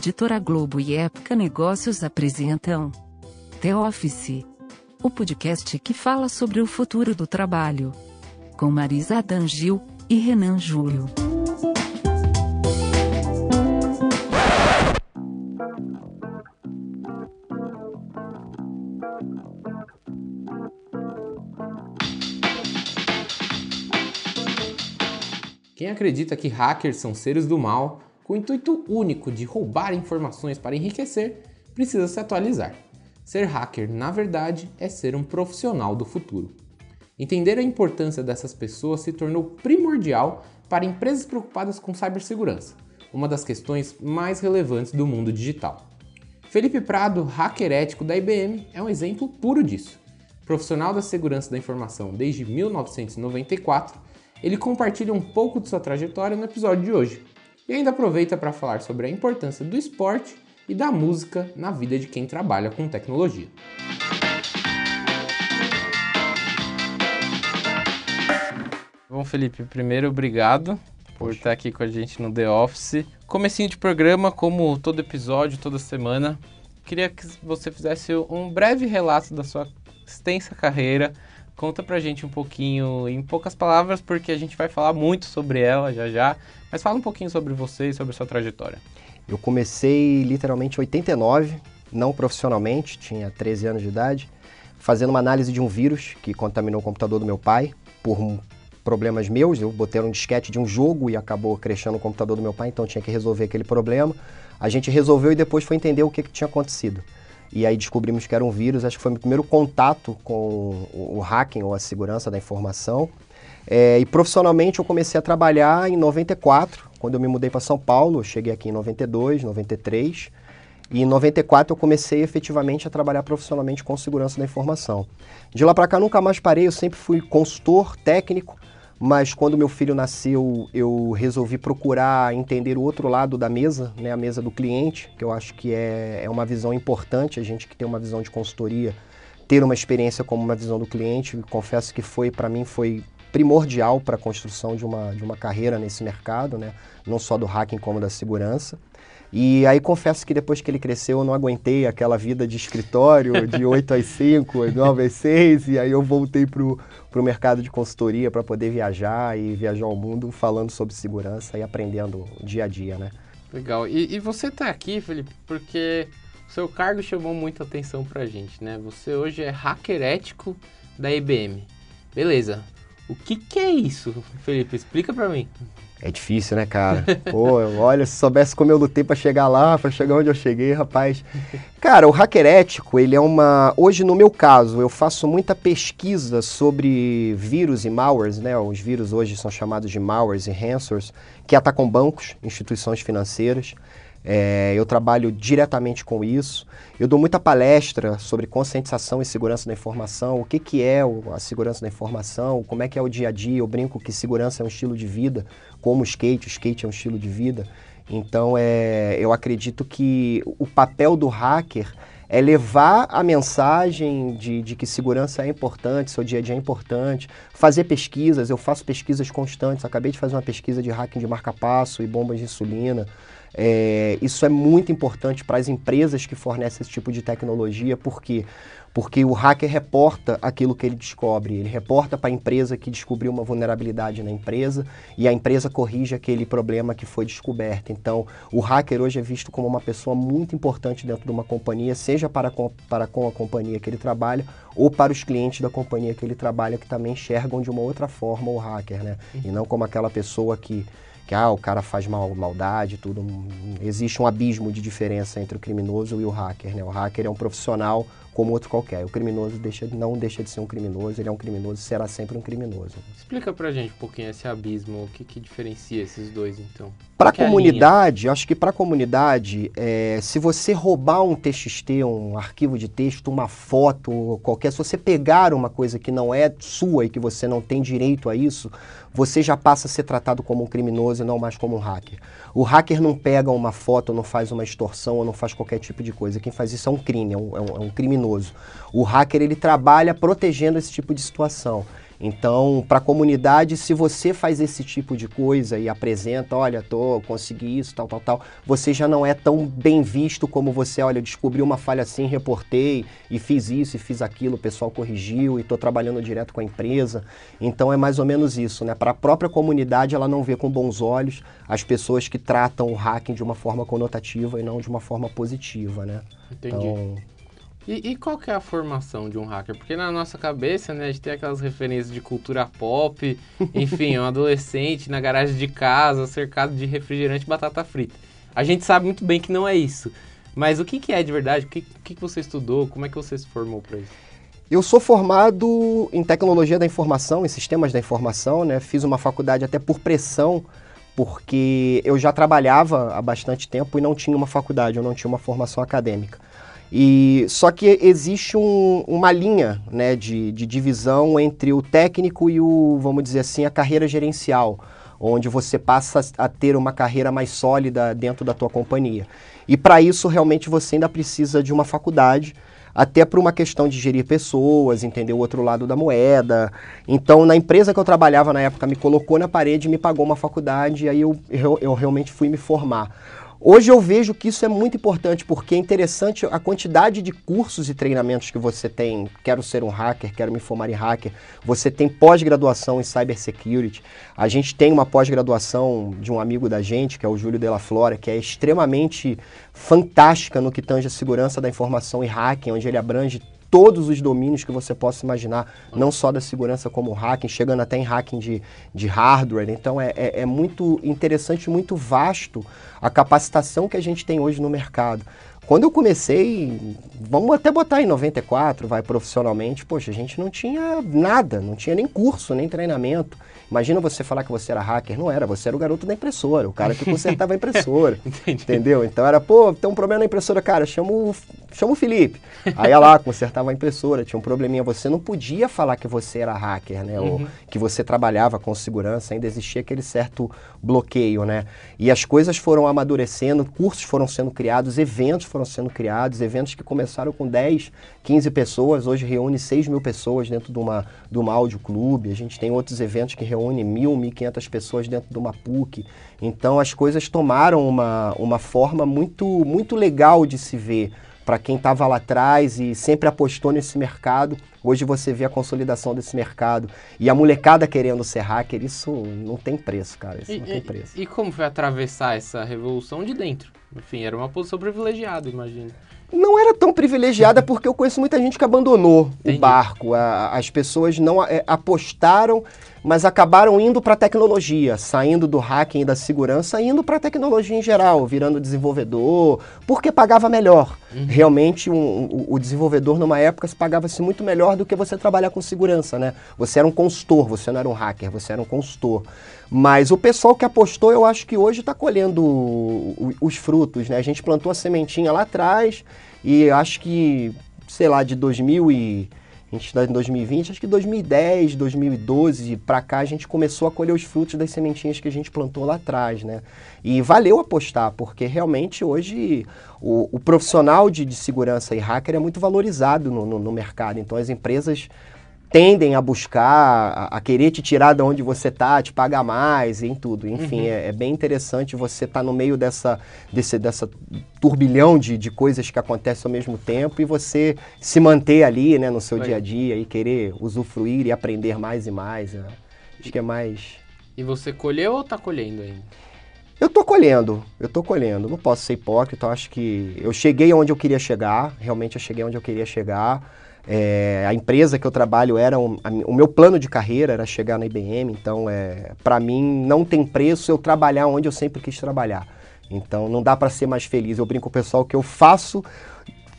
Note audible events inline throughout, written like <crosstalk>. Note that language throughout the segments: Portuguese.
Editora Globo e Época Negócios apresentam The Office, o podcast que fala sobre o futuro do trabalho. Com Marisa Adangil e Renan Júlio. Quem acredita que hackers são seres do mal, com o intuito único de roubar informações para enriquecer, precisa se atualizar. Ser hacker, na verdade, é ser um profissional do futuro. Entender a importância dessas pessoas se tornou primordial para empresas preocupadas com cibersegurança, uma das questões mais relevantes do mundo digital. Felipe Prado, hacker ético da IBM, é um exemplo puro disso. Profissional da segurança da informação desde 1994, ele compartilha um pouco de sua trajetória no episódio de hoje e ainda aproveita para falar sobre a importância do esporte e da música na vida de quem trabalha com tecnologia. Bom, Felipe, primeiro obrigado por estar aqui com a gente no The Office. Comecinho de programa, como todo episódio, toda semana, queria que você fizesse um breve relato da sua extensa carreira Conta pra gente um pouquinho, em poucas palavras, porque a gente vai falar muito sobre ela já já, mas fala um pouquinho sobre você e sobre a sua trajetória. Eu comecei literalmente em 89, não profissionalmente, tinha 13 anos de idade, fazendo uma análise de um vírus que contaminou o computador do meu pai por problemas meus. Eu botei um disquete de um jogo e acabou crescendo o computador do meu pai, então tinha que resolver aquele problema. A gente resolveu e depois foi entender o que, que tinha acontecido. E aí descobrimos que era um vírus, acho que foi meu primeiro contato com o hacking ou a segurança da informação. É, e profissionalmente eu comecei a trabalhar em 94, quando eu me mudei para São Paulo, cheguei aqui em 92, 93. E em 94 eu comecei efetivamente a trabalhar profissionalmente com segurança da informação. De lá para cá nunca mais parei, eu sempre fui consultor técnico, mas quando meu filho nasceu, eu resolvi procurar entender o outro lado da mesa, né, a mesa do cliente, que eu acho que é, é uma visão importante, a gente que tem uma visão de consultoria, ter uma experiência como uma visão do cliente, confesso que foi, para mim, foi primordial para a construção de uma, de uma carreira nesse mercado, né, não só do hacking como da segurança. E aí confesso que depois que ele cresceu eu não aguentei aquela vida de escritório de <laughs> 8 às 5, 9 às 6, e aí eu voltei para o mercado de consultoria para poder viajar e viajar ao mundo falando sobre segurança e aprendendo dia a dia, né? Legal. E, e você está aqui, Felipe, porque o seu cargo chamou muita atenção para a gente, né? Você hoje é hacker ético da IBM. Beleza. O que, que é isso, Felipe? Explica para mim. É difícil, né, cara? Pô, olha, se soubesse como eu lutei para chegar lá, para chegar onde eu cheguei, rapaz. Cara, o hacker ético, ele é uma. Hoje, no meu caso, eu faço muita pesquisa sobre vírus e malwares, né? Os vírus hoje são chamados de malwares e ransomwares, que atacam bancos, instituições financeiras. É, eu trabalho diretamente com isso. Eu dou muita palestra sobre conscientização e segurança da informação, o que, que é a segurança da informação, como é que é o dia a dia. Eu brinco que segurança é um estilo de vida, como o skate, o skate é um estilo de vida. Então, é, eu acredito que o papel do hacker é levar a mensagem de, de, que segurança é importante, seu dia a dia é importante, fazer pesquisas, eu faço pesquisas constantes, acabei de fazer uma pesquisa de hacking de marca-passo e bombas de insulina, é, isso é muito importante para as empresas que fornecem esse tipo de tecnologia, porque porque o hacker reporta aquilo que ele descobre, ele reporta para a empresa que descobriu uma vulnerabilidade na empresa e a empresa corrige aquele problema que foi descoberto. Então, o hacker hoje é visto como uma pessoa muito importante dentro de uma companhia, seja para com, para com a companhia que ele trabalha ou para os clientes da companhia que ele trabalha, que também enxergam de uma outra forma o hacker, né? E não como aquela pessoa que que ah, o cara faz mal, maldade, tudo. Existe um abismo de diferença entre o criminoso e o hacker. Né? O hacker é um profissional como outro qualquer. O criminoso deixa, não deixa de ser um criminoso, ele é um criminoso, será sempre um criminoso. Explica pra gente um pouquinho esse abismo, o que, que diferencia esses dois então? Para a comunidade, acho que para a comunidade, é, se você roubar um TXT, um arquivo de texto, uma foto, qualquer, se você pegar uma coisa que não é sua e que você não tem direito a isso, você já passa a ser tratado como um criminoso e não mais como um hacker. O hacker não pega uma foto, não faz uma extorsão ou não faz qualquer tipo de coisa. Quem faz isso é um crime, é um, é um, é criminoso. O hacker ele trabalha protegendo esse tipo de situação. Então, para a comunidade, se você faz esse tipo de coisa e apresenta, olha, tô, consegui isso, tal, tal, tal, você já não é tão bem visto como você, olha, descobri uma falha assim, reportei e fiz isso e fiz aquilo, o pessoal corrigiu e estou trabalhando direto com a empresa. Então é mais ou menos isso, né? Para a própria comunidade, ela não vê com bons olhos as pessoas que tratam o hacking de uma forma conotativa e não de uma forma positiva, né? Entendi. Então, e, e, qual que é a formação de um hacker? Porque na nossa cabeça, né, a gente tem aquelas referências de cultura pop, <laughs> enfim, um adolescente na garagem de casa, cercado de refrigerante e batata frita. A gente sabe muito bem que não é isso. Mas o que, que é de verdade? O que, que você estudou? Como é que você se formou para isso? Eu sou formado em tecnologia da informação, em sistemas da informação, né? Fiz uma faculdade até por pressão, porque eu já trabalhava há bastante tempo e não tinha uma faculdade, eu não tinha uma formação acadêmica. E só que existe um, uma linha né, de, de divisão entre o técnico e o, vamos dizer assim, a carreira gerencial, onde você passa a ter uma carreira mais sólida dentro da tua companhia. E para isso realmente você ainda precisa de uma faculdade, até por uma questão de gerir pessoas, entender o outro lado da moeda. Então, na empresa que eu trabalhava na época, me colocou na parede, me pagou uma faculdade, e aí eu, eu, eu realmente fui me formar. Hoje eu vejo que isso é muito importante porque é interessante a quantidade de cursos e treinamentos que você tem. Quero ser um hacker, quero me formar em hacker. Você tem pós-graduação em cybersecurity. A gente tem uma pós-graduação de um amigo da gente, que é o Júlio Della Flora, que é extremamente fantástica no que tange a segurança da informação e hacking, onde ele abrange todos os domínios que você possa imaginar, não só da segurança como hacking, chegando até em hacking de, de hardware. Então é, é, é muito interessante, muito vasto a capacitação que a gente tem hoje no mercado. Quando eu comecei, vamos até botar em 94, vai profissionalmente, poxa, a gente não tinha nada, não tinha nem curso, nem treinamento. Imagina você falar que você era hacker. Não era, você era o garoto da impressora, o cara que consertava a <laughs> impressora. entendeu? Então era, pô, tem um problema na impressora, cara, chama o, chama o Felipe. Aí ia lá, consertava a impressora, tinha um probleminha. Você não podia falar que você era hacker, né? Uhum. Ou que você trabalhava com segurança, ainda existia aquele certo bloqueio, né? E as coisas foram amadurecendo, cursos foram sendo criados, eventos foram sendo criados, eventos que começaram com 10, 15 pessoas, hoje reúne 6 mil pessoas dentro de uma, de uma áudio clube. A gente tem outros eventos que reúne mil, mil quinhentas pessoas dentro de uma PUC. Então as coisas tomaram uma, uma forma muito, muito legal de se ver para quem estava lá atrás e sempre apostou nesse mercado. Hoje você vê a consolidação desse mercado e a molecada querendo ser hacker, isso não tem preço, cara. Isso e, não tem preço. E, e como foi atravessar essa revolução de dentro? Enfim, era uma posição privilegiada, imagino não era tão privilegiada <laughs> porque eu conheço muita gente que abandonou Entendi. o barco. A, as pessoas não é, apostaram, mas acabaram indo para a tecnologia, saindo do hacking e da segurança, indo para a tecnologia em geral, virando desenvolvedor, porque pagava melhor. Uhum. Realmente, um, um, o desenvolvedor numa época se pagava-se muito melhor do que você trabalhar com segurança, né? Você era um consultor, você não era um hacker, você era um consultor. Mas o pessoal que apostou, eu acho que hoje está colhendo os frutos, né? A gente plantou a sementinha lá atrás e acho que, sei lá, de 2000 e... A gente em 2020, acho que 2010, 2012 para cá a gente começou a colher os frutos das sementinhas que a gente plantou lá atrás, né? E valeu apostar, porque realmente hoje o, o profissional de, de, segurança e hacker é muito valorizado no, no, no mercado. Então as empresas tendem a buscar, a, a, querer te tirar de onde você tá, te pagar mais, em tudo. Enfim, uhum. é, é, bem interessante você estar tá no meio dessa, desse, dessa turbilhão de, de coisas que acontecem ao mesmo tempo e você se manter ali, né, no seu dia a dia e querer usufruir e aprender mais e mais. Né? Acho que é mais... E você colheu ou está colhendo ainda? Eu tô colhendo, eu tô colhendo. Não posso ser hipócrita, eu acho que eu cheguei onde eu queria chegar, realmente eu cheguei onde eu queria chegar. É, a empresa que eu trabalho era um, a, o meu plano de carreira era chegar na IBM, então é, para mim não tem preço eu trabalhar onde eu sempre quis trabalhar. Então não dá para ser mais feliz. Eu brinco com o pessoal que eu faço,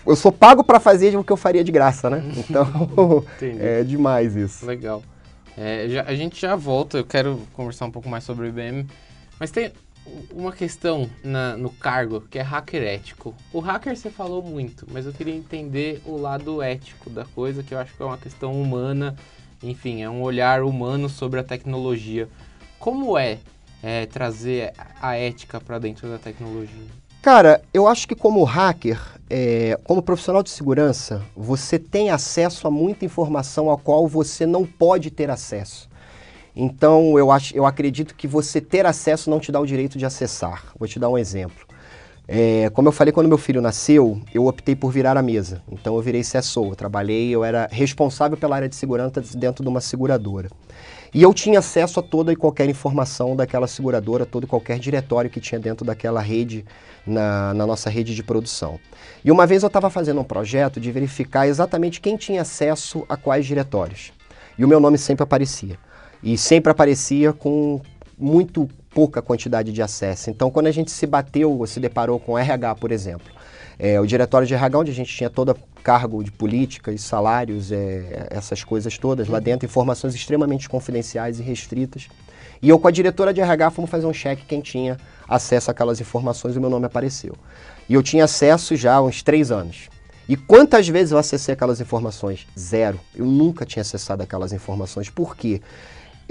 eu sou pago para fazer o que eu faria de graça, né? <laughs> Então <laughs> é demais isso. Legal. É, já, a gente já volta. Eu quero conversar um pouco mais sobre o IBM, mas tem uma questão na, no cargo que é hacker ético. O hacker você falou muito, mas eu queria entender o lado ético da coisa, que eu acho que é uma questão humana, enfim, é um olhar humano sobre a tecnologia. Como é, é trazer a ética para dentro da tecnologia? Cara, eu acho que como hacker, é, como profissional de segurança, você tem acesso a muita informação a qual você não pode ter acesso. Então, eu, acho, eu acredito que você ter acesso não te dá o direito de acessar. Vou te dar um exemplo. É, como eu falei, quando meu filho nasceu, eu optei por virar a mesa. Então, eu virei CSO. Eu trabalhei, eu era responsável pela área de segurança dentro de uma seguradora. E eu tinha acesso a toda e qualquer informação daquela seguradora, todo e qualquer diretório que tinha dentro daquela rede, na, na nossa rede de produção. E uma vez eu estava fazendo um projeto de verificar exatamente quem tinha acesso a quais diretórios. E o meu nome sempre aparecia. E sempre aparecia com muito pouca quantidade de acesso. Então, quando a gente se bateu, ou se deparou com RH, por exemplo, é, o diretório de RH, onde a gente tinha todo cargo de políticas, salários, é, essas coisas todas lá dentro, informações extremamente confidenciais e restritas. E eu com a diretora de RH fomos fazer um cheque quem tinha acesso àquelas informações o meu nome apareceu. E eu tinha acesso já há uns três anos. E quantas vezes eu acessei aquelas informações? Zero. Eu nunca tinha acessado aquelas informações. Por quê?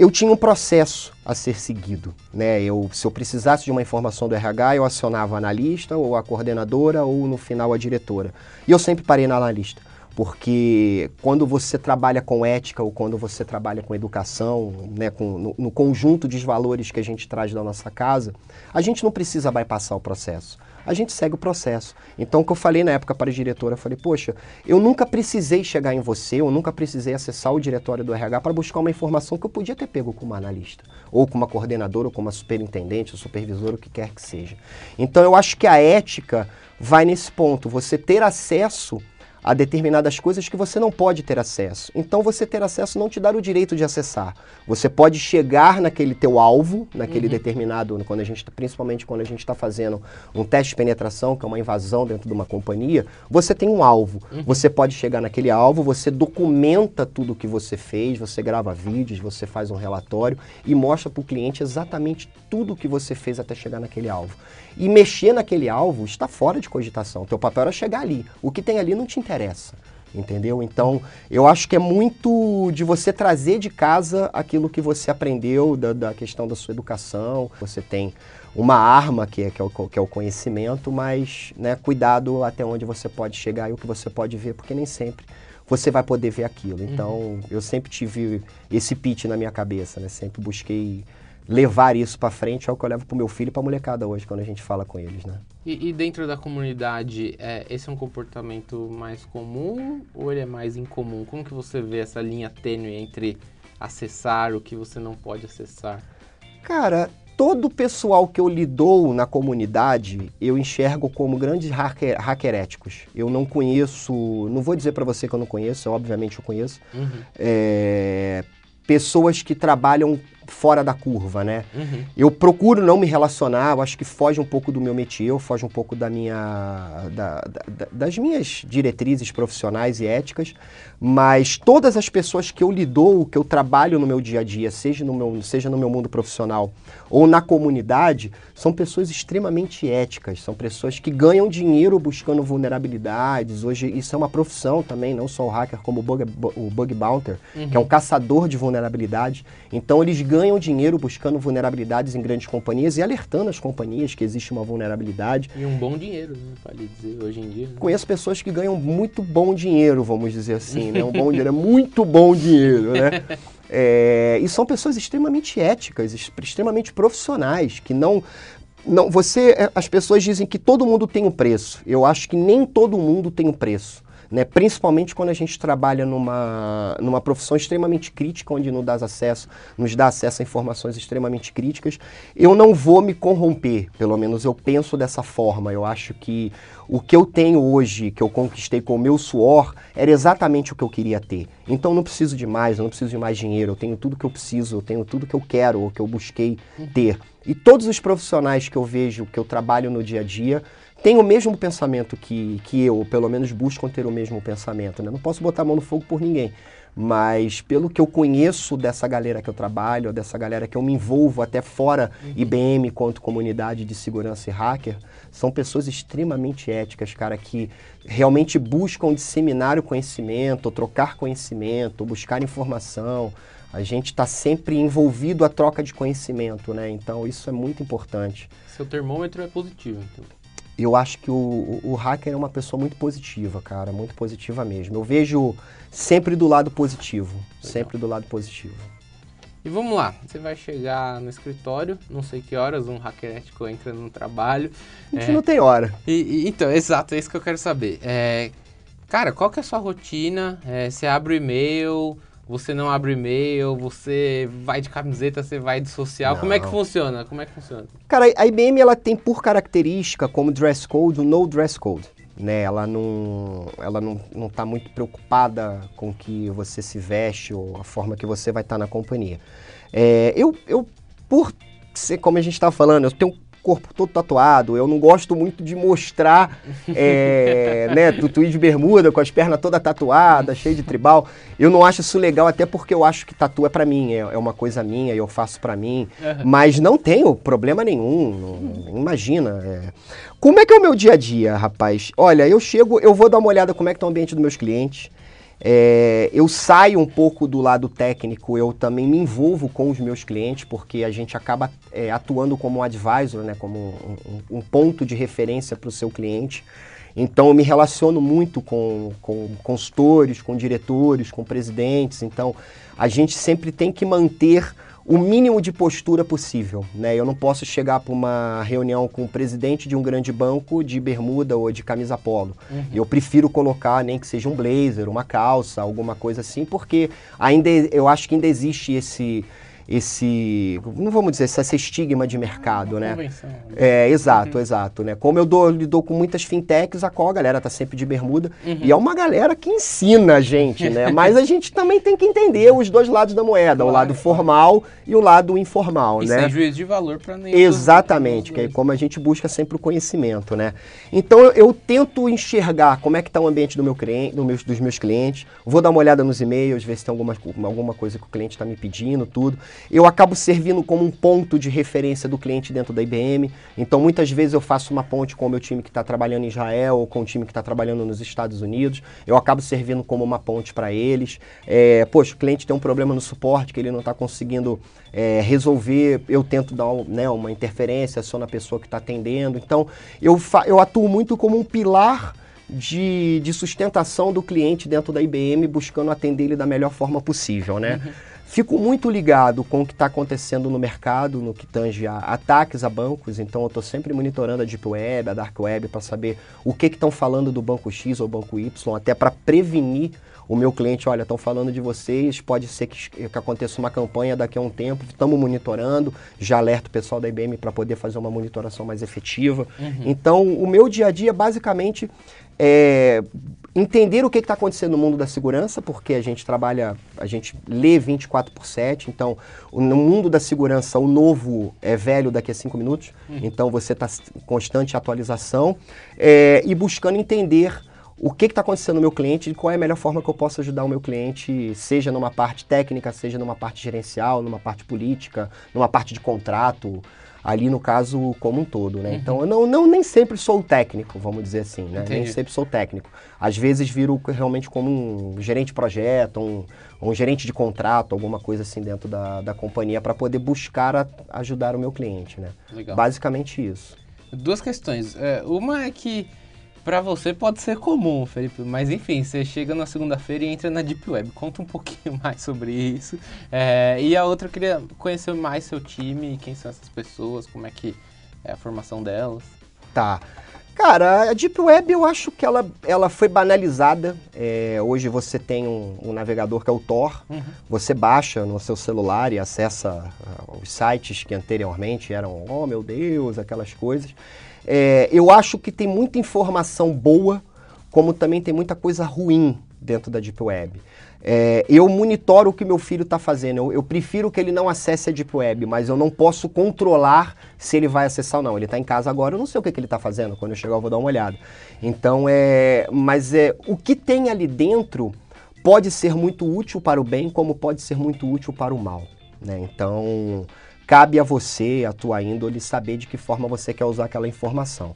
Eu tinha um processo a ser seguido. Né? Eu, se eu precisasse de uma informação do RH, eu acionava a analista, ou a coordenadora, ou no final a diretora. E eu sempre parei na analista, porque quando você trabalha com ética ou quando você trabalha com educação, né, com, no, no conjunto de valores que a gente traz da nossa casa, a gente não precisa bypassar o processo a gente segue o processo. Então, o que eu falei na época para a diretora, eu falei, poxa, eu nunca precisei chegar em você, eu nunca precisei acessar o diretório do RH para buscar uma informação que eu podia ter pego com uma analista, ou com uma coordenadora, ou com uma superintendente, ou supervisor, o que quer que seja. Então, eu acho que a ética vai nesse ponto, você ter acesso a determinadas coisas que você não pode ter acesso. Então você ter acesso não te dá o direito de acessar. Você pode chegar naquele teu alvo, naquele uhum. determinado, quando a gente, tá, principalmente quando a gente está fazendo um teste de penetração, que é uma invasão dentro de uma companhia, você tem um alvo. Uhum. Você pode chegar naquele alvo, você documenta tudo o que você fez, você grava vídeos, você faz um relatório e mostra para o cliente exatamente tudo o que você fez até chegar naquele alvo. E mexer naquele alvo está fora de cogitação. Teu papel era chegar ali. O que tem ali não te interessa. Entendeu? Então, eu acho que é muito de você trazer de casa aquilo que você aprendeu da, da questão da sua educação. Você tem uma arma que é, que é, o, que é o conhecimento, mas né, cuidado até onde você pode chegar e o que você pode ver, porque nem sempre você vai poder ver aquilo. Então, uhum. eu sempre tive esse pitch na minha cabeça, né? Sempre busquei levar isso para frente é o que eu levo pro meu filho e pra molecada hoje, quando a gente fala com eles, né? E, e dentro da comunidade, é, esse é um comportamento mais comum ou ele é mais incomum? Como que você vê essa linha tênue entre acessar o que você não pode acessar? Cara, todo o pessoal que eu lidou na comunidade, eu enxergo como grandes hacker, hackeréticos. Eu não conheço, não vou dizer para você que eu não conheço, obviamente eu conheço, uhum. é, pessoas que trabalham fora da curva, né? Uhum. Eu procuro não me relacionar, eu acho que foge um pouco do meu métier, foge um pouco da minha, da, da, das minhas diretrizes profissionais e éticas, mas todas as pessoas que eu lidou, que eu trabalho no meu dia a dia, seja no meu, seja no meu mundo profissional ou na comunidade, são pessoas extremamente éticas, são pessoas que ganham dinheiro buscando vulnerabilidades. Hoje isso é uma profissão também, não só o hacker, como o bug, o bug bounter, uhum. que é um caçador de vulnerabilidade. Então eles ganham ganham dinheiro buscando vulnerabilidades em grandes companhias e alertando as companhias que existe uma vulnerabilidade. E um bom dinheiro, né, vale dizer, hoje em dia. Né? Conheço pessoas que ganham muito bom dinheiro, vamos dizer assim, né? Um bom dinheiro, é muito bom dinheiro, né? <laughs> É, e são pessoas extremamente éticas, extremamente profissionais, que não não, você, é, as pessoas dizem que todo mundo tem um preço. Eu acho que nem todo mundo tem um preço né? principalmente quando a gente trabalha numa, numa profissão extremamente crítica, onde nos dá acesso, nos dá acesso a informações extremamente críticas. Eu não vou me corromper, pelo menos eu penso dessa forma. Eu acho que o que eu tenho hoje, que eu conquistei com o meu suor, era exatamente o que eu queria ter. Então eu não preciso de mais, eu não preciso de mais dinheiro, eu tenho tudo que eu preciso, eu tenho tudo que eu quero, ou que eu busquei ter. E todos os profissionais que eu vejo, que eu trabalho no dia a dia, têm o mesmo pensamento que, que eu, ou pelo menos buscam ter o mesmo pensamento. Né? Não posso botar a mão no fogo por ninguém, mas pelo que eu conheço dessa galera que eu trabalho, dessa galera que eu me envolvo até fora uhum. IBM quanto comunidade de segurança e hacker, são pessoas extremamente éticas, cara, que realmente buscam disseminar o conhecimento, trocar conhecimento, buscar informação. A gente está sempre envolvido a troca de conhecimento, né? Então isso é muito importante. Seu termômetro é positivo, então. Eu acho que o, o, hacker é uma pessoa muito positiva, cara, muito positiva mesmo. Eu vejo sempre do lado positivo, Legal. sempre do lado positivo. E vamos lá, você vai chegar no escritório, não sei que horas, um hacker ético entra no trabalho. A gente é, não tem hora. E, e, então, exato, é isso que eu quero saber. É, cara, qual que é a sua rotina? É, você abre o e-mail, você não abre e-mail, você vai de camiseta, você vai de social. Não. Como é que funciona? Como é que funciona? Cara, a IBM ela tem por característica como dress code o no dress code. Né, ela não ela não, não tá muito preocupada com que você se veste ou a forma que você vai estar tá na companhia. É, eu, eu, por ser, como a gente estava falando, eu tenho corpo todo tatuado, eu não gosto muito de mostrar, é, <laughs> né, tutuí de bermuda, com as pernas toda tatuadas, cheio de tribal. Eu não acho isso legal, até porque eu acho que tatu é para mim, é, é, uma coisa minha, eu faço para mim. Uhum. Mas não tenho problema nenhum, não, imagina. É. Como é que é o meu dia a dia, rapaz? Olha, eu chego, eu vou dar uma olhada como é que tá o ambiente dos meus clientes. É, eu saio um pouco do lado técnico, eu também me envolvo com os meus clientes, porque a gente acaba é, atuando como um advisor, né, como um, um ponto de referência para o seu cliente. Então, eu me relaciono muito com, com consultores, com diretores, com presidentes. Então, a gente sempre tem que manter o mínimo de postura possível. Né? Eu não posso chegar para uma reunião com o presidente de um grande banco de bermuda ou de camisa polo. Uhum. Eu prefiro colocar nem que seja um blazer, uma calça, alguma coisa assim, porque ainda eu acho que ainda existe esse esse, não vamos dizer, esse estigma de mercado, né? É, exato, uhum. exato, né? Como eu dou, lido com muitas fintechs, a qual a galera tá sempre de bermuda, uhum. e é uma galera que ensina a gente, né? <laughs> Mas a gente também tem que entender os dois lados da moeda, claro, o lado formal e o lado informal, e né? sem juízo de valor para. Exatamente, que é como a gente busca sempre o conhecimento, né? Então eu, eu tento enxergar como é que está o ambiente do meu cliente, do dos meus clientes, vou dar uma olhada nos e-mails, ver se tem alguma, alguma coisa que o cliente está me pedindo, tudo eu acabo servindo como um ponto de referência do cliente dentro da IBM. Então, muitas vezes eu faço uma ponte com o meu time que está trabalhando em Israel ou com o time que está trabalhando nos Estados Unidos. Eu acabo servindo como uma ponte para eles. É, poxa, o cliente tem um problema no suporte que ele não está conseguindo é, resolver. Eu tento dar né, uma interferência só na pessoa que está atendendo. Então, eu, eu atuo muito como um pilar de, de, sustentação do cliente dentro da IBM, buscando atender ele da melhor forma possível, né? Uhum. Fico muito ligado com o que está acontecendo no mercado, no que tange a ataques a bancos, então eu estou sempre monitorando a Deep Web, a Dark Web, para saber o que estão falando do banco X ou banco Y, até para prevenir o meu cliente, olha, estão falando de vocês, pode ser que, que, aconteça uma campanha daqui a um tempo, estamos monitorando, já alerto o pessoal da IBM para poder fazer uma monitoração mais efetiva. Uhum. Então, o meu dia a dia, basicamente, é entender o que está acontecendo no mundo da segurança, porque a gente trabalha, a gente lê 24 por 7, então no mundo da segurança o novo é velho daqui a cinco minutos, uhum. então você está em constante atualização é, e buscando entender o que está acontecendo no meu cliente e qual é a melhor forma que eu posso ajudar o meu cliente, seja numa parte técnica, seja numa parte gerencial, numa parte política, numa parte de contrato, ali no caso como um todo, né? Uhum. Então eu não, não nem sempre sou técnico, vamos dizer assim, né? Entendi. Nem sempre sou técnico. Às vezes viro realmente como um gerente de projeto, um, um gerente de contrato, alguma coisa assim dentro da, da companhia para poder buscar a, ajudar o meu cliente, né? Legal. Basicamente isso. Duas questões. É, uma é que para você pode ser comum, Felipe, mas enfim, você chega na segunda-feira e entra na Deep Web. Conta um <laughs> pouquinho mais sobre isso. É, e a outra, eu queria conhecer mais seu time, quem são essas pessoas, como é que é a formação delas. Tá. Cara, a Deep Web eu acho que ela, ela foi banalizada. É, hoje você tem um, um, navegador que é o Tor. Uhum. Você baixa no seu celular e acessa uh, os sites que anteriormente eram, oh meu Deus, aquelas coisas. É, eu acho que tem muita informação boa, como também tem muita coisa ruim dentro da Deep Web. É, eu monitoro o que meu filho está fazendo. Eu, eu, prefiro que ele não acesse a Deep Web, mas eu não posso controlar se ele vai acessar ou não. Ele está em casa agora, eu não sei o que, que ele está fazendo. Quando eu chegar, eu vou dar uma olhada. Então, é, mas é, o que tem ali dentro pode ser muito útil para o bem, como pode ser muito útil para o mal. Né? Então, cabe a você, a tua índole, saber de que forma você quer usar aquela informação.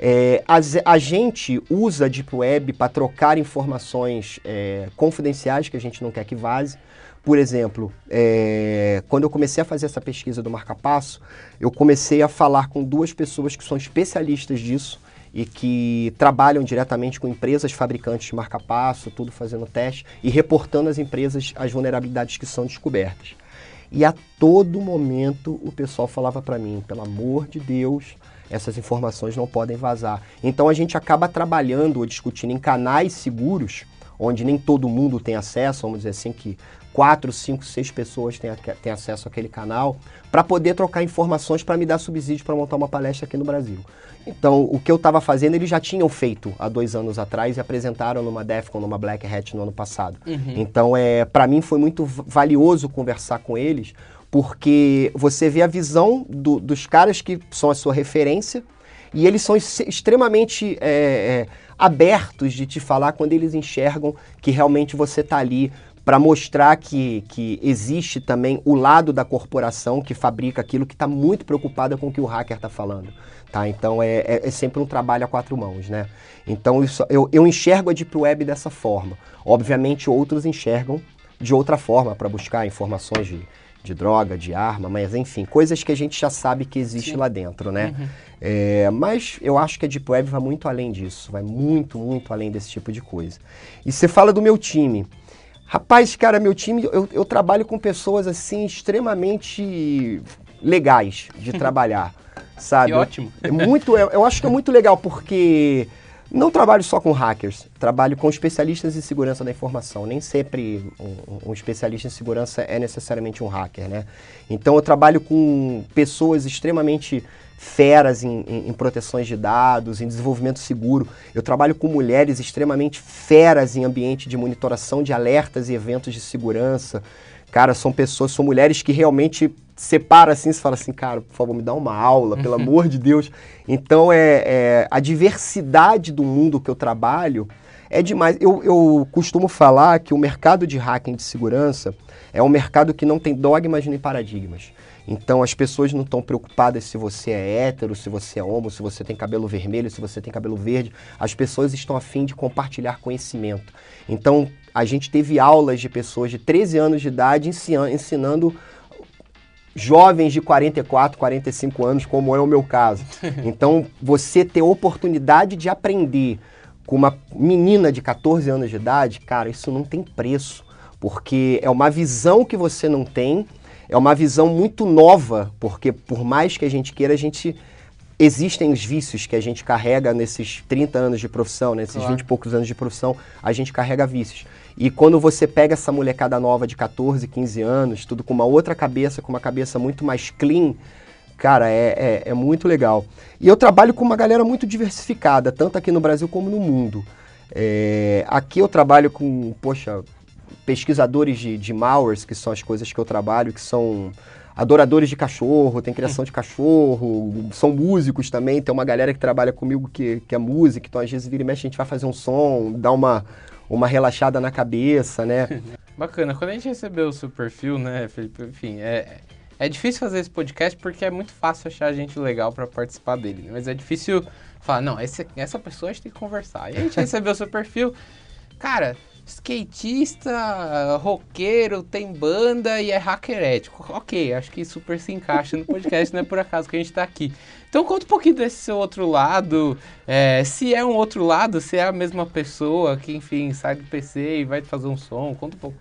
É, a, a, gente usa a Deep Web para trocar informações é, confidenciais que a gente não quer que vaze. Por exemplo, é, quando eu comecei a fazer essa pesquisa do marca-passo, eu comecei a falar com duas pessoas que são especialistas disso e que trabalham diretamente com empresas fabricantes de marca-passo, tudo fazendo teste e reportando às empresas as vulnerabilidades que são descobertas. E a todo momento o pessoal falava para mim, pelo amor de Deus, essas informações não podem vazar. Então a gente acaba trabalhando ou discutindo em canais seguros, onde nem todo mundo tem acesso, vamos dizer assim, que quatro, cinco, seis pessoas têm, têm acesso àquele canal, para poder trocar informações para me dar subsídio para montar uma palestra aqui no Brasil. Então, o que eu estava fazendo, eles já tinham feito há dois anos atrás e apresentaram numa DEFCON, numa Black Hat no ano passado. Uhum. Então, é, para mim foi muito valioso conversar com eles, porque você vê a visão do, dos caras que são a sua referência e eles são extremamente é, é, abertos de te falar quando eles enxergam que realmente você está ali para mostrar que, que existe também o lado da corporação que fabrica aquilo que está muito preocupada com o que o hacker está falando. Tá? Então é, é, é, sempre um trabalho a quatro mãos. Né? Então isso, eu, eu enxergo a Deep Web dessa forma. Obviamente outros enxergam de outra forma para buscar informações de, de droga, de arma, mas enfim, coisas que a gente já sabe que existe Sim. lá dentro, né? Uhum. É, mas eu acho que a Deep Web vai muito além disso, vai muito, muito além desse tipo de coisa. E você fala do meu time. Rapaz, cara, meu time, eu, eu trabalho com pessoas assim extremamente legais de <laughs> trabalhar, sabe? Que ótimo. É muito, eu, eu acho que é muito legal porque não trabalho só com hackers, trabalho com especialistas em segurança da informação. Nem sempre um, um, especialista em segurança é necessariamente um hacker, né? Então eu trabalho com pessoas extremamente feras em, em, em, proteções de dados, em desenvolvimento seguro. Eu trabalho com mulheres extremamente feras em ambiente de monitoração de alertas e eventos de segurança. Cara, são pessoas, são mulheres que realmente separa assim, você fala assim, cara, por favor, me dá uma aula, pelo <laughs> amor de Deus. Então, é, é, a diversidade do mundo que eu trabalho é demais. Eu, eu costumo falar que o mercado de hacking de segurança é um mercado que não tem dogmas nem paradigmas. Então as pessoas não estão preocupadas se você é hétero, se você é homo, se você tem cabelo vermelho, se você tem cabelo verde. As pessoas estão afim de compartilhar conhecimento. Então a gente teve aulas de pessoas de 13 anos de idade ensinando jovens de 44, 45 anos, como é o meu caso. <laughs> Então você ter oportunidade de aprender com uma menina de 14 anos de idade, cara, isso não tem preço, porque é uma visão que você não tem é uma visão muito nova, porque por mais que a gente queira, a gente existem os vícios que a gente carrega nesses 30 anos de profissão, nesses claro. 20 e poucos anos de profissão, a gente carrega vícios. E quando você pega essa molecada nova de 14, 15 anos, tudo com uma outra cabeça, com uma cabeça muito mais clean, cara, é, é, é muito legal. E eu trabalho com uma galera muito diversificada, tanto aqui no Brasil como no mundo. É, aqui eu trabalho com, poxa, pesquisadores de, de malwares, que são as coisas que eu trabalho, que são adoradores de cachorro, tem criação de cachorro, são músicos também, tem uma galera que trabalha comigo que, que é música, então às vezes vira e mexe a gente vai fazer um som, dá uma, uma relaxada na cabeça, né? <laughs> Bacana. Quando a gente recebeu o seu perfil, né, Felipe, enfim, é, é difícil fazer esse podcast porque é muito fácil achar gente legal para participar dele, né? mas é difícil falar, não, esse, essa pessoa a gente tem que conversar. E a gente <laughs> recebeu o seu perfil, cara skatista, roqueiro, tem banda e é hacker ético. Ok, acho que super se encaixa no podcast, não é por acaso que a gente está aqui. Então conta um pouquinho desse seu outro lado, é, se é um outro lado, se é a mesma pessoa que, enfim, sai do PC e vai fazer um som, conta um pouco.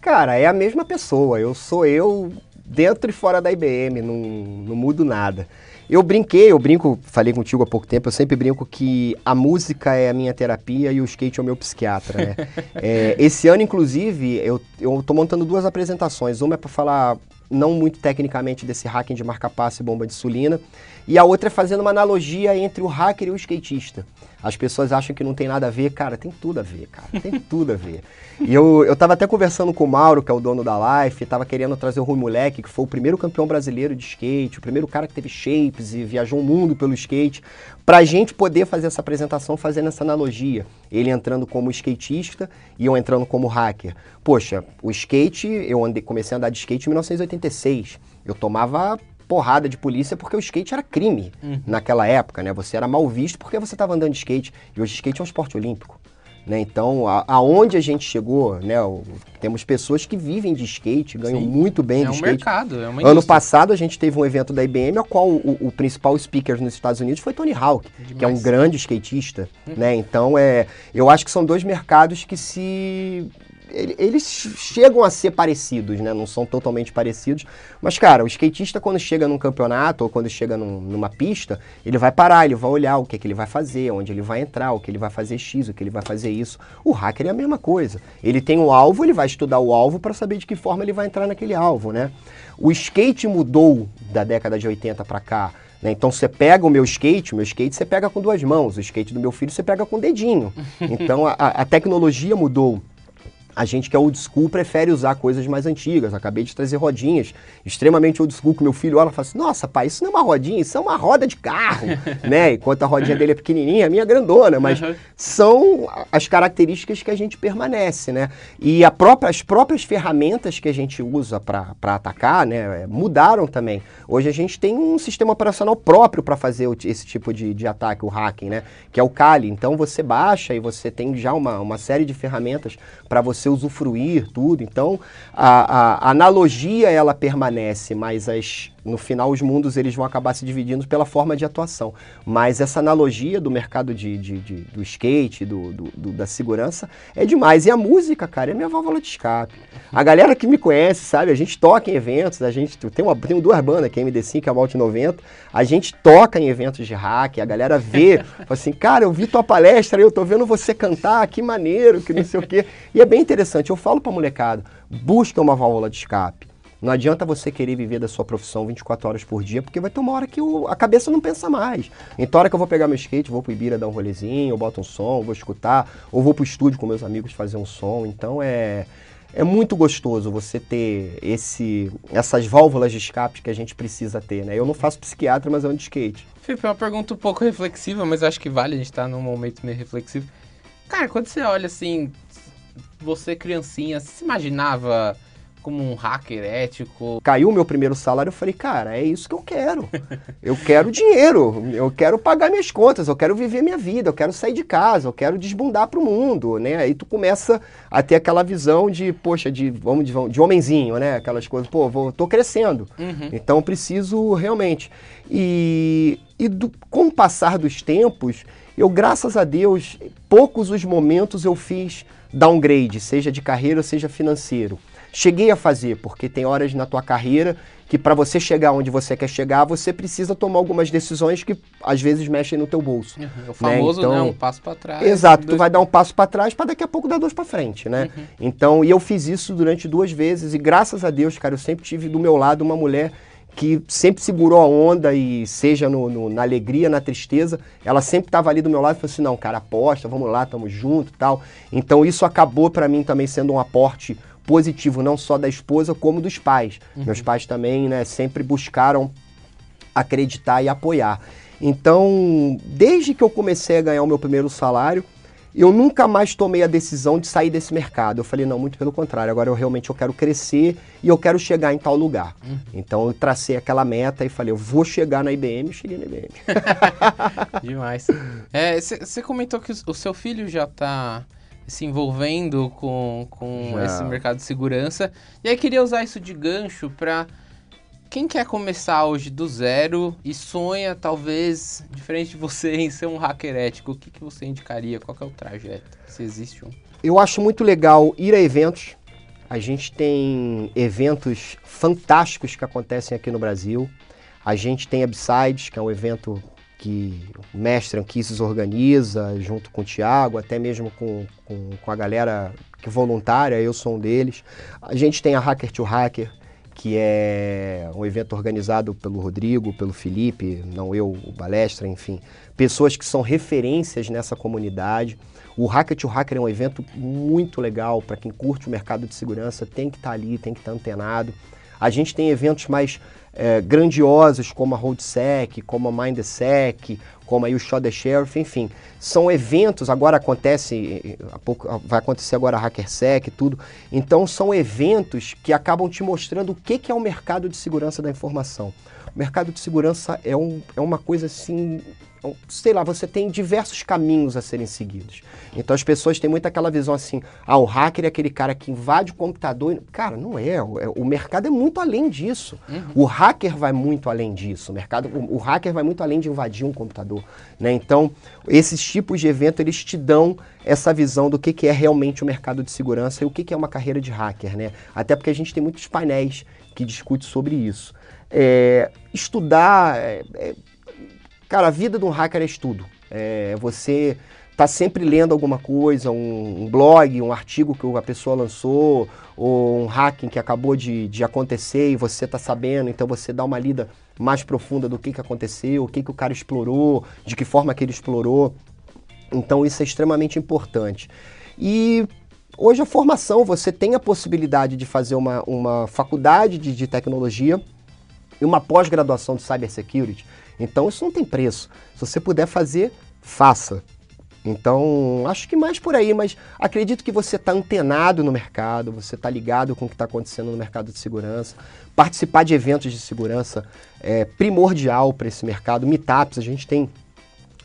Cara, é a mesma pessoa, eu sou eu dentro e fora da IBM, não, não mudo nada. Eu brinquei, eu brinco, falei contigo há pouco tempo, eu sempre brinco que a música é a minha terapia e o skate é o meu psiquiatra, né? <laughs> é, esse ano, inclusive, eu, eu tô montando duas apresentações. Uma é para falar não muito tecnicamente desse hacking de marca-passo e bomba de insulina, e a outra é fazendo uma analogia entre o hacker e o skatista. As pessoas acham que não tem nada a ver, cara, tem tudo a ver, cara, tem <laughs> tudo a ver. E eu, eu tava até conversando com o Mauro, que é o dono da Life, tava querendo trazer o Rui Moleque, que foi o primeiro campeão brasileiro de skate, o primeiro cara que teve shapes e viajou o mundo pelo skate, pra gente poder fazer essa apresentação fazendo essa analogia. Ele entrando como skatista e eu entrando como hacker. Poxa, o skate, eu andei, comecei a andar de skate em 1986. Eu tomava porrada de polícia porque o skate era crime uhum. naquela época, né? Você era mal visto porque você estava andando de skate. E hoje skate é um esporte olímpico. Né? Então, a, aonde a gente chegou, né? O, temos pessoas que vivem de skate, ganham Sim. muito bem É de um skate. mercado, é uma Ano indústria. passado a gente teve um evento da IBM, ao qual o, o principal speaker nos Estados Unidos foi Tony Hawk, que é um Demais. grande skatista, né? Então é, eu acho que são dois mercados que se eles chegam a ser parecidos, né? Não são totalmente parecidos, mas cara, o skatista quando chega num campeonato ou quando chega num- numa pista, ele vai parar, ele vai olhar o que, que ele vai fazer, onde ele vai entrar, o que ele vai fazer X, o que ele vai fazer isso. O hacker é a mesma coisa. Ele tem um alvo, ele vai estudar o alvo para saber de que forma ele vai entrar naquele alvo, né? O skate mudou da década de 80 para cá. né? Então você pega o meu skate, o meu skate você pega com duas mãos, o skate do meu filho você pega com o dedinho. <laughs> Então a- a tecnologia mudou. A gente que é old school prefere usar coisas mais antigas. Acabei de trazer rodinhas extremamente old school que meu filho olha e fala assim: Nossa, pai, isso não é uma rodinha, isso é uma roda de carro, <laughs> né? Enquanto a rodinha dele é pequenininha, a minha é grandona, mas Uhum. são as características que a gente permanece, né? E a própria, as próprias ferramentas que a gente usa para atacar, né, mudaram também. Hoje a gente tem um sistema operacional próprio para fazer esse tipo de, de ataque, o hacking, né? Que é o Kali. Então você baixa e você tem já uma, uma série de ferramentas para você usufruir tudo. Então a, a analogia ela permanece, mas as, no final os mundos eles vão acabar se dividindo pela forma de atuação. Mas essa analogia do mercado de, de- de- do skate, do, do- do- da segurança, é demais. E a música, cara, é minha válvula de escape. A galera que me conhece, sabe, a gente toca em eventos, a gente tem, uma, tem duas bandas, que é a MD5 e a Malte 90, a gente toca em eventos de hack, a galera vê, <laughs> fala assim, cara, eu vi tua palestra, eu tô vendo você cantar, que maneiro, que não sei o quê. E é bem interessante, eu falo pra molecada, busca uma válvula de escape. Não adianta você querer viver da sua profissão 24 horas por dia, porque vai ter uma hora que o- a cabeça não pensa mais. Então, a hora que eu vou pegar meu skate, vou pro Ibira dar um rolezinho, eu boto um som, vou escutar, ou vou pro estúdio com meus amigos fazer um som. Então, é, é muito gostoso você ter esse, essas válvulas de escape que a gente precisa ter, né? Eu não faço psiquiatra, mas eu ando de skate. Felipe, é uma pergunta um pouco reflexiva, mas eu acho que vale, a gente tá num momento meio reflexivo. Cara, quando você olha assim, você criancinha, você se imaginava como um hacker ético? Caiu o meu primeiro salário, eu falei, cara, é isso que eu quero. Eu quero dinheiro, eu quero pagar minhas contas, eu quero viver minha vida, eu quero sair de casa, eu quero desbundar pro mundo, né? Aí tu começa a ter aquela visão de, poxa, de, vamos, de, de homenzinho, né? Aquelas coisas, pô, vou, tô crescendo, Uhum. então preciso realmente. E, e do- com o passar dos tempos, eu, graças a Deus, poucos os momentos eu fiz downgrade, seja de carreira, seja financeiro. Cheguei a fazer, porque tem horas na tua carreira que para você chegar onde você quer chegar, você precisa tomar algumas decisões que às vezes mexem no teu bolso. O famoso, né? Então- Um passo pra trás. Exato, tu dois- vai dar um passo para trás para daqui a pouco dar dois para frente, né? Então, e eu fiz isso durante duas vezes e graças a Deus, cara, eu sempre tive do meu lado uma mulher que sempre segurou a onda e seja no, no- na alegria, na tristeza, ela sempre estava ali do meu lado e falou assim, não, cara, aposta, vamos lá, tamo junto, e tal. Então isso acabou para mim também sendo um aporte positivo, não só da esposa como dos pais. Meus pais também, né, sempre buscaram acreditar e apoiar. Então, desde que eu comecei a ganhar o meu primeiro salário, eu nunca mais tomei a decisão de sair desse mercado. Eu falei, não, muito pelo contrário, agora eu realmente eu quero crescer e eu quero chegar em tal lugar. Então eu tracei aquela meta e falei, eu vou chegar na IBM e cheguei na IBM. <laughs> Demais. Você comentou que o, o seu filho já tá se envolvendo com, com Já. esse mercado de segurança. E aí queria usar isso de gancho pra quem quer começar hoje do zero e sonha, talvez, diferente de você, <laughs> em ser um hacker ético, o que, que você indicaria? Qual que é o trajeto? Se existe um. Eu acho muito legal ir a eventos. A gente tem eventos fantásticos que acontecem aqui no Brasil. A gente tem Upsides, que é um evento que o Mestre Anquises organiza, junto com o Thiago, até mesmo com, com, com a galera que é voluntária, eu sou um deles. A gente tem a Hacker to Hacker, que é um evento organizado pelo Rodrigo, pelo Felipe, não eu, o Balestra, enfim. Pessoas que são referências nessa comunidade. O Hacker to Hacker é um evento muito legal para quem curte o mercado de segurança, tem que estar ali, tem que estar antenado. A gente tem eventos mais é, grandiosos como a RoadSec, como a MindSec, como aí o Show the Sheriff, enfim, são eventos, agora acontece, pouco, vai acontecer agora a HackerSec e tudo, então são eventos que acabam te mostrando o que, que é o mercado de segurança da informação. O mercado de segurança é, um, é uma coisa assim sei lá, você tem diversos caminhos a serem seguidos. Então as pessoas têm muito aquela visão assim, ah, o hacker é aquele cara que invade o computador. Cara, não é. O, é, mercado é muito além disso. Uhum. O hacker vai muito além disso. O mercado, o, o, hacker vai muito além de invadir um computador. Né? Então, esses tipos de evento, eles te dão essa visão do que, que é realmente o mercado de segurança e o que, que é uma carreira de hacker. Né? Até porque a gente tem muitos painéis que discutem sobre isso. É, estudar, é, é Cara, a vida de um hacker é estudo. É, você tá sempre lendo alguma coisa, um, um, blog, um artigo que a pessoa lançou, ou um hacking que acabou de, de acontecer e você está sabendo, então você dá uma lida mais profunda do que, que aconteceu, o que, que o cara explorou, de que forma que ele explorou. Então isso é extremamente importante. E hoje a formação, você tem a possibilidade de fazer uma, uma faculdade de, de tecnologia e uma pós-graduação de cybersecurity. Então isso não tem preço. Se você puder fazer, faça. Então, acho que mais por aí, mas acredito que você está antenado no mercado, você está ligado com o que está acontecendo no mercado de segurança. Participar de eventos de segurança é primordial para esse mercado. Meetups, a gente tem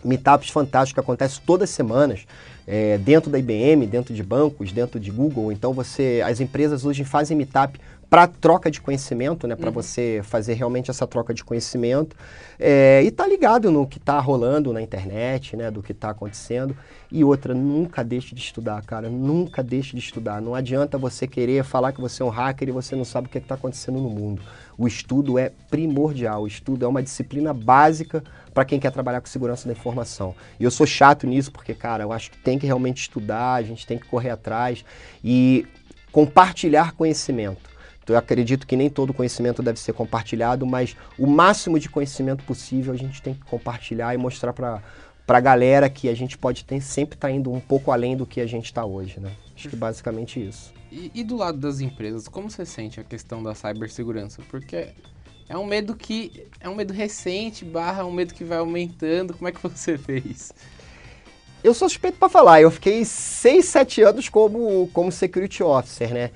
meetups fantásticos que acontecem todas as semanas, é, dentro da IBM, dentro de bancos, dentro de Google. Então, você, as empresas hoje fazem meetup para troca de conhecimento, né? Para uhum. você fazer realmente essa troca de conhecimento. É, e tá ligado no que tá rolando na internet, né? Do que tá acontecendo. E outra, nunca deixe de estudar, cara. Nunca deixe de estudar. Não adianta você querer falar que você é um hacker e você não sabe o que é está acontecendo no mundo. O estudo é primordial. O estudo é uma disciplina básica para quem quer trabalhar com segurança da informação. E eu sou chato nisso porque, cara, eu acho que tem que realmente estudar, a gente tem que correr atrás e compartilhar conhecimento. Eu acredito que nem todo conhecimento deve ser compartilhado, mas o máximo de conhecimento possível a gente tem que compartilhar e mostrar para a galera que a gente pode ter, sempre estar tá indo um pouco além do que a gente está hoje, né? Acho que basicamente isso. E, e, do lado das empresas, como você sente a questão da cibersegurança? Porque é um medo que é um medo recente, barra um medo que vai aumentando. Como é que <laughs> você fez? Eu sou suspeito para falar. Eu fiquei 6, 7 anos como, como security officer, né?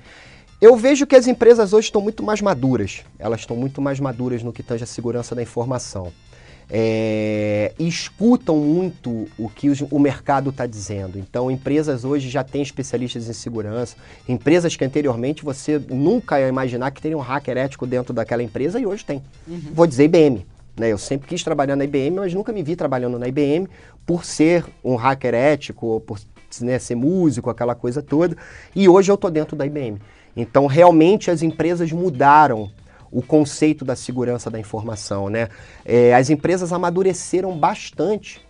Eu vejo que as empresas hoje estão muito mais maduras. Elas estão muito mais maduras no que tange a segurança da informação. É, escutam muito o que os, o mercado está dizendo. Então, empresas hoje já têm especialistas em segurança. Empresas que anteriormente você nunca ia imaginar que teria um hacker ético dentro daquela empresa e hoje tem. Uhum. Vou dizer IBM. Né? Eu sempre quis trabalhar na IBM, mas nunca me vi trabalhando na IBM por ser um hacker ético, por né, ser músico, aquela coisa toda. E hoje eu estou dentro da IBM. Então, realmente, as empresas mudaram o conceito da segurança da informação. Né? É, as empresas amadureceram bastante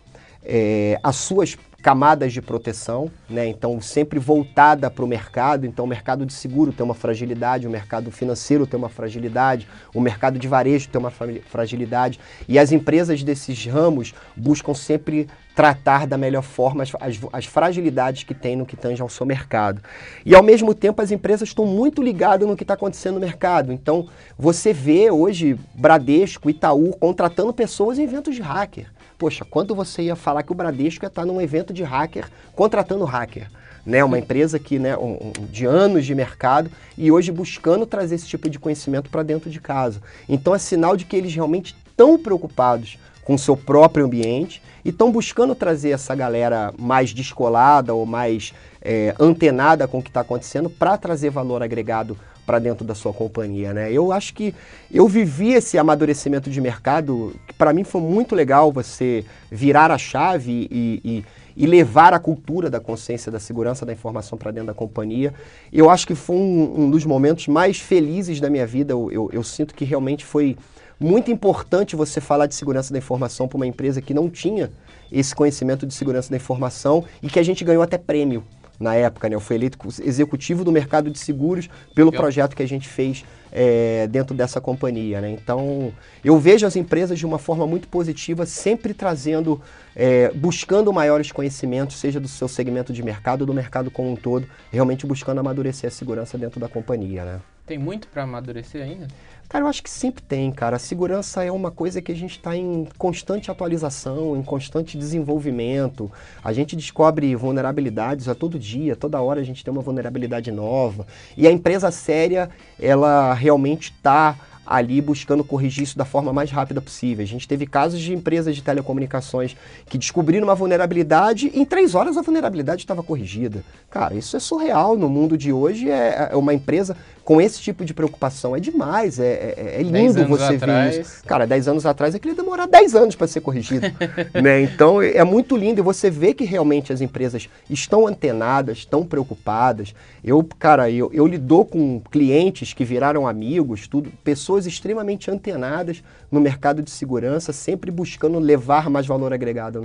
é, as suas camadas de proteção, né? então sempre voltada para o mercado. Então, o mercado de seguro tem uma fragilidade, o mercado financeiro tem uma fragilidade, o mercado de varejo tem uma fragilidade. E as empresas desses ramos buscam sempre tratar da melhor forma as, as, as, fragilidades que tem no que tange ao seu mercado. E ao mesmo tempo as empresas estão muito ligadas no que está acontecendo no mercado. Então você vê hoje Bradesco, Itaú contratando pessoas em eventos de hacker. Poxa, quando você ia falar que o Bradesco ia estar num evento de hacker contratando hacker? Né, uma empresa que, né, um, um, de anos de mercado e hoje buscando trazer esse tipo de conhecimento para dentro de casa. Então é sinal de que eles realmente estão preocupados com o seu próprio ambiente e estão buscando trazer essa galera mais descolada ou mais é, antenada com o que está acontecendo para trazer valor agregado para dentro da sua companhia, né? Eu acho que eu vivi esse amadurecimento de mercado, que para mim foi muito legal você virar a chave e, e, e, levar a cultura da consciência da segurança da informação para dentro da companhia. Eu acho que foi um, um, dos momentos mais felizes da minha vida. Eu, eu, eu sinto que realmente foi muito importante você falar de segurança da informação para uma empresa que não tinha esse conhecimento de segurança da informação e que a gente ganhou até prêmio na época, né? Eu fui eleito executivo do mercado de seguros pelo projeto que a gente fez é, dentro dessa companhia, né? Então, eu vejo as empresas de uma forma muito positiva, sempre trazendo, é, buscando maiores conhecimentos, seja do seu segmento de mercado, do mercado como um todo, realmente buscando amadurecer a segurança dentro da companhia, né? Tem muito para amadurecer ainda? Cara, eu acho que sempre tem, cara. A segurança é uma coisa que a gente está em constante atualização, em constante desenvolvimento. A gente descobre vulnerabilidades a todo dia, toda hora a gente tem uma vulnerabilidade nova. E a empresa séria, ela realmente está ali buscando corrigir isso da forma mais rápida possível. A gente teve casos de empresas de telecomunicações que descobriram uma vulnerabilidade e em três horas a vulnerabilidade estava corrigida. Cara, isso é surreal no mundo de hoje. É, é uma empresa com esse tipo de preocupação. É demais, é, é, é lindo você atrás... ver isso. Cara, 10 anos atrás é que ele ia demorar 10 anos para ser corrigido. <laughs> né? Então é muito lindo e você vê que realmente as empresas estão antenadas, estão preocupadas. Eu, cara, eu, eu lidou com clientes que viraram amigos, tudo, pessoas extremamente antenadas no mercado de segurança, sempre buscando levar mais valor agregado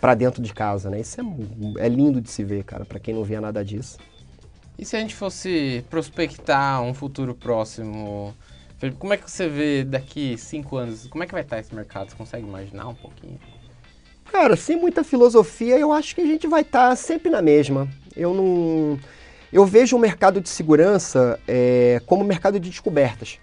para dentro de casa. Né? Isso é, é lindo de se ver, cara, para quem não via nada disso. E se a gente fosse prospectar um futuro próximo, Felipe, como é que você vê daqui cinco anos? Como é que vai estar esse mercado? Você consegue imaginar um pouquinho? Cara, sem muita filosofia, eu acho que a gente vai estar sempre na mesma. Eu não. Eu vejo o mercado de segurança é, como mercado de descobertas.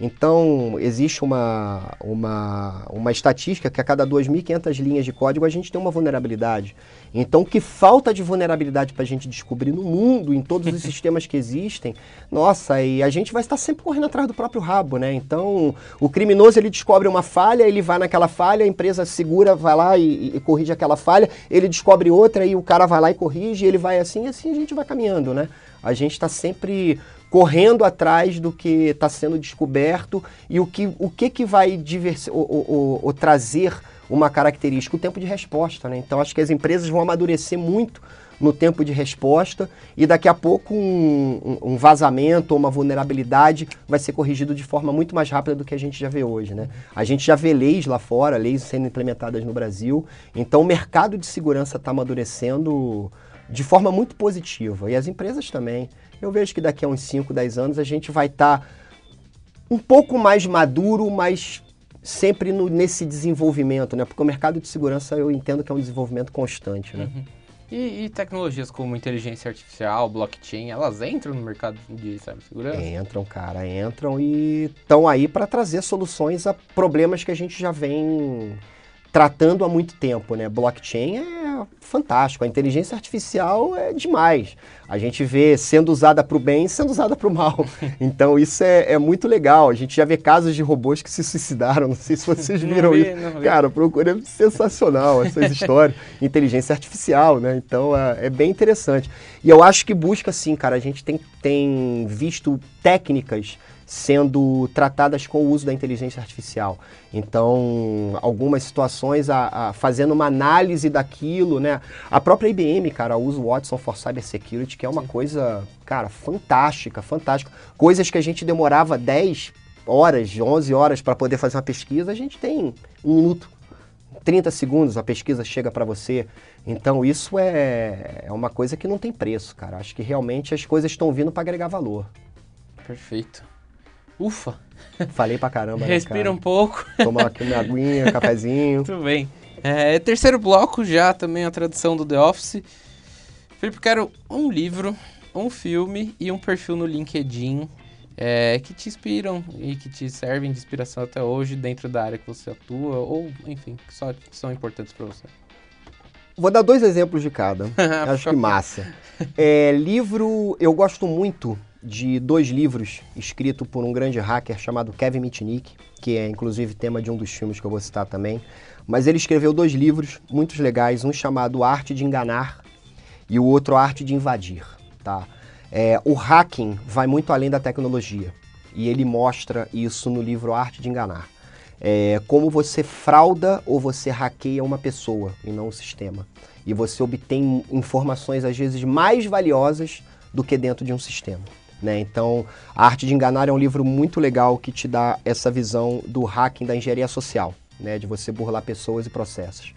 Então, existe uma, uma, uma estatística que a cada 2.500 linhas de código a gente tem uma vulnerabilidade. Então, o que falta de vulnerabilidade para a gente descobrir no mundo, em todos os <laughs> sistemas que existem, nossa, e a gente vai estar sempre correndo atrás do próprio rabo, né? Então, o criminoso ele descobre uma falha, ele vai naquela falha, a empresa segura, vai lá e, e corrige aquela falha, ele descobre outra e o cara vai lá e corrige, ele vai assim, e assim a gente vai caminhando, né? A gente está sempre correndo atrás do que está sendo descoberto e o que, o que, que vai trazer uma característica, o tempo de resposta. Né? Então acho que as empresas vão amadurecer muito no tempo de resposta e daqui a pouco um, um, vazamento ou uma vulnerabilidade vai ser corrigido de forma muito mais rápida do que a gente já vê hoje. Né? A gente já vê leis lá fora, leis sendo implementadas no Brasil, então o mercado de segurança está amadurecendo de forma muito positiva e as empresas também. Eu vejo que daqui a uns 5, 10 anos a gente vai estar tá um pouco mais maduro, mas sempre no, nesse desenvolvimento, né? Porque o mercado de segurança eu entendo que é um desenvolvimento constante, né? Uhum. E, e, tecnologias como inteligência artificial, blockchain, elas entram no mercado de cibersegurança? Entram, cara, entram e estão aí para trazer soluções a problemas que a gente já vem tratando há muito tempo, né? Blockchain é fantástico, a inteligência artificial é demais. A gente vê sendo usada para o bem e sendo usada para o mal. <laughs> Então isso é, é, muito legal. A gente já vê casos de robôs que se suicidaram. Não sei se vocês <laughs> viram vi, isso. Cara, procura é sensacional essas <laughs> histórias. Inteligência artificial, né? Então é, é, bem interessante. E eu acho que busca, assim, cara, a gente tem, tem visto técnicas sendo tratadas com o uso da inteligência artificial. Então, algumas situações a, a, fazendo uma análise daquilo, né? A própria IBM, cara, usa o Watson for Cyber Security, que é uma Sim. coisa, cara, fantástica, fantástica. Coisas que a gente demorava 10 horas, 11 horas para poder fazer uma pesquisa, a gente tem um minuto. 30 segundos a pesquisa chega para você. Então isso é, é uma coisa que não tem preço, cara. Acho que realmente as coisas estão vindo para agregar valor. Perfeito. Ufa! Falei pra caramba. Né, <laughs> Respira né, um pouco. Toma aqui minha aguinha, cafezinho. <laughs> Tudo bem. É, terceiro bloco, já também a tradução do The Office. Felipe, quero um livro, um filme e um perfil no LinkedIn é, que te inspiram e que te servem de inspiração até hoje dentro da área que você atua, ou enfim, que só são importantes para você. Vou dar dois exemplos de cada. <laughs> Acho que massa. É, livro, eu gosto muito de dois livros escritos por um grande hacker chamado Kevin Mitnick, que é inclusive tema de um dos filmes que eu vou citar também. Mas ele escreveu dois livros muito legais, um chamado Arte de Enganar e o outro Arte de Invadir. Tá? É, o hacking vai muito além da tecnologia e ele mostra isso no livro Arte de Enganar. É, como você frauda ou você hackeia uma pessoa e não o sistema. E você obtém informações às vezes mais valiosas do que dentro de um sistema. Né? Então, A Arte de Enganar é um livro muito legal que te dá essa visão do hacking da engenharia social, né? de você burlar pessoas e processos.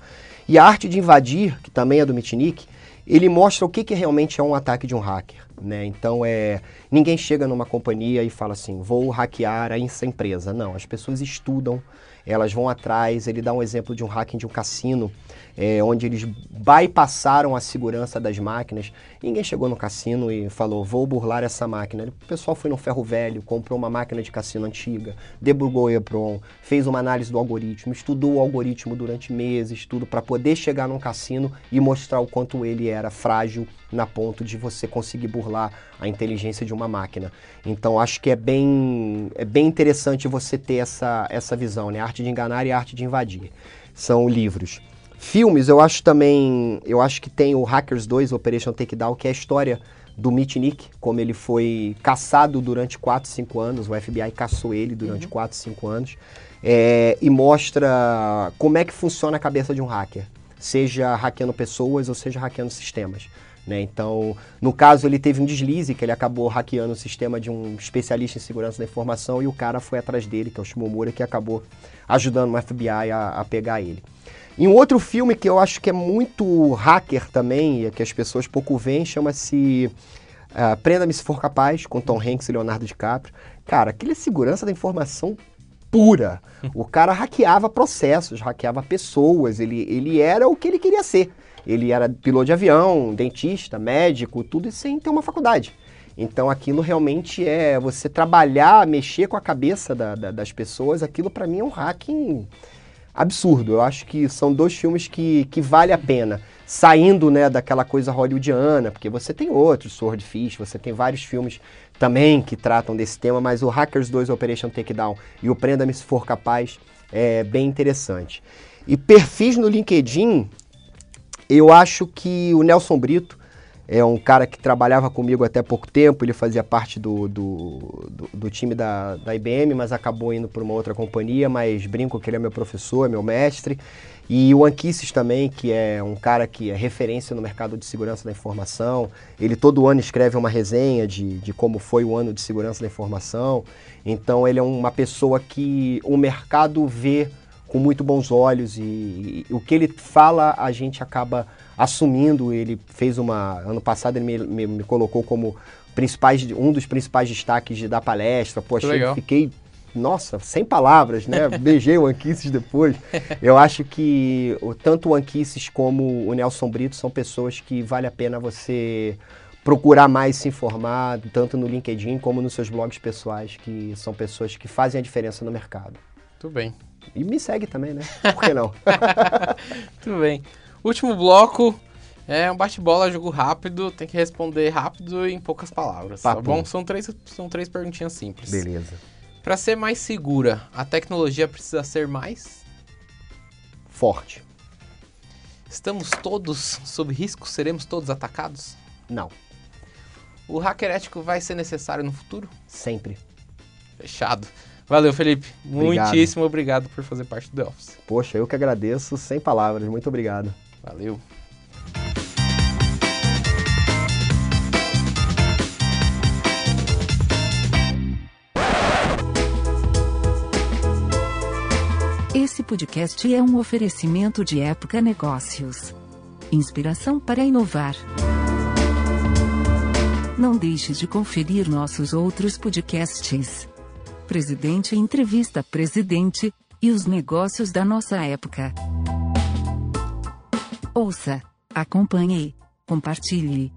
E A Arte de Invadir, que também é do Mitnick, ele mostra o que, que realmente é um ataque de um hacker. Né? Então é ninguém chega numa companhia e fala assim, vou hackear essa empresa. Não, as pessoas estudam, elas vão atrás. Ele dá um exemplo de um hacking de um cassino é, onde eles bypassaram a segurança das máquinas. Ninguém chegou no cassino e falou, vou burlar essa máquina. O pessoal foi no ferro velho, comprou uma máquina de cassino antiga, debugou o EEPROM, fez uma análise do algoritmo, estudou o algoritmo durante meses, tudo para poder chegar num cassino e mostrar o quanto ele era frágil na ponto de você conseguir burlar a inteligência de uma máquina. Então acho que é bem, é bem interessante você ter essa, essa visão, né? A arte de enganar e a arte de invadir. São livros. Filmes, eu acho também. Eu acho que tem o Hackers 2, Operation Takedown, que é a história do Mitnick, como ele foi caçado durante 4, 5 anos, o FBI caçou ele durante uhum. 4, 5 anos, é, e mostra como é que funciona a cabeça de um hacker, seja hackeando pessoas ou seja hackeando sistemas. Né? Então, no caso, ele teve um deslize, que ele acabou hackeando o sistema de um especialista em segurança da informação e o cara foi atrás dele, que é o Shimomura, que acabou ajudando o FBI a, a pegar ele. E um outro filme que eu acho que é muito hacker também, e que as pessoas pouco veem, chama-se uh, Prenda-me se for capaz, com Tom Hanks e Leonardo DiCaprio. Cara, aquele é segurança da informação pura. <laughs> O cara hackeava processos, hackeava pessoas, ele, ele era o que ele queria ser. Ele era piloto de avião, dentista, médico, tudo sem ter uma faculdade. Então aquilo realmente é você trabalhar, mexer com a cabeça da, da, das pessoas, aquilo para mim é um hacking absurdo. Eu acho que são dois filmes que, que vale a pena. Saindo né, daquela coisa hollywoodiana, porque você tem outros, Swordfish, você tem vários filmes também que tratam desse tema, mas o Hackers 2 Operation Takedown e o Prenda-me se for capaz é bem interessante. E perfis no LinkedIn, eu acho que o Nelson Brito é um cara que trabalhava comigo até pouco tempo, ele fazia parte do, do, do, do time da, da IBM, mas acabou indo para uma outra companhia, mas brinco que ele é meu professor, é meu mestre. E o Anquises também, que é um cara que é referência no mercado de segurança da informação. Ele todo ano escreve uma resenha de, de como foi o ano de segurança da informação. Então ele é uma pessoa que o mercado vê com muito bons olhos e, e o que ele fala a gente acaba assumindo. Ele fez uma. Ano passado ele me, me, me colocou como principais, um dos principais destaques da palestra. Poxa, eu fiquei nossa, sem palavras, né? <laughs> Beijei o Anquises depois. Eu acho que tanto o Anquises como o Nelson Brito são pessoas que vale a pena você procurar mais se informar, tanto no LinkedIn como nos seus blogs pessoais, que são pessoas que fazem a diferença no mercado. Tudo bem. E me segue também, né? Por que não? <laughs> Tudo bem. Último bloco é um bate-bola, jogo rápido, tem que responder rápido e em poucas palavras, tá bom? São três, são três perguntinhas simples. Beleza. Para ser mais segura, a tecnologia precisa ser mais forte. Estamos todos sob risco? Seremos todos atacados? Não. O hacker ético vai ser necessário no futuro? Sempre. Fechado. Valeu, Felipe. Obrigado. Muitíssimo obrigado por fazer parte do The Office. Poxa, eu que agradeço, sem palavras. Muito obrigado. Valeu. Esse podcast é um oferecimento de Época Negócios. Inspiração para inovar. Não deixe de conferir nossos outros podcasts. Presidente Entrevista Presidente e os negócios da nossa época. Ouça, acompanhe, compartilhe.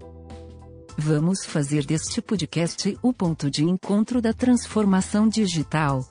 Vamos fazer deste podcast o ponto de encontro da transformação digital.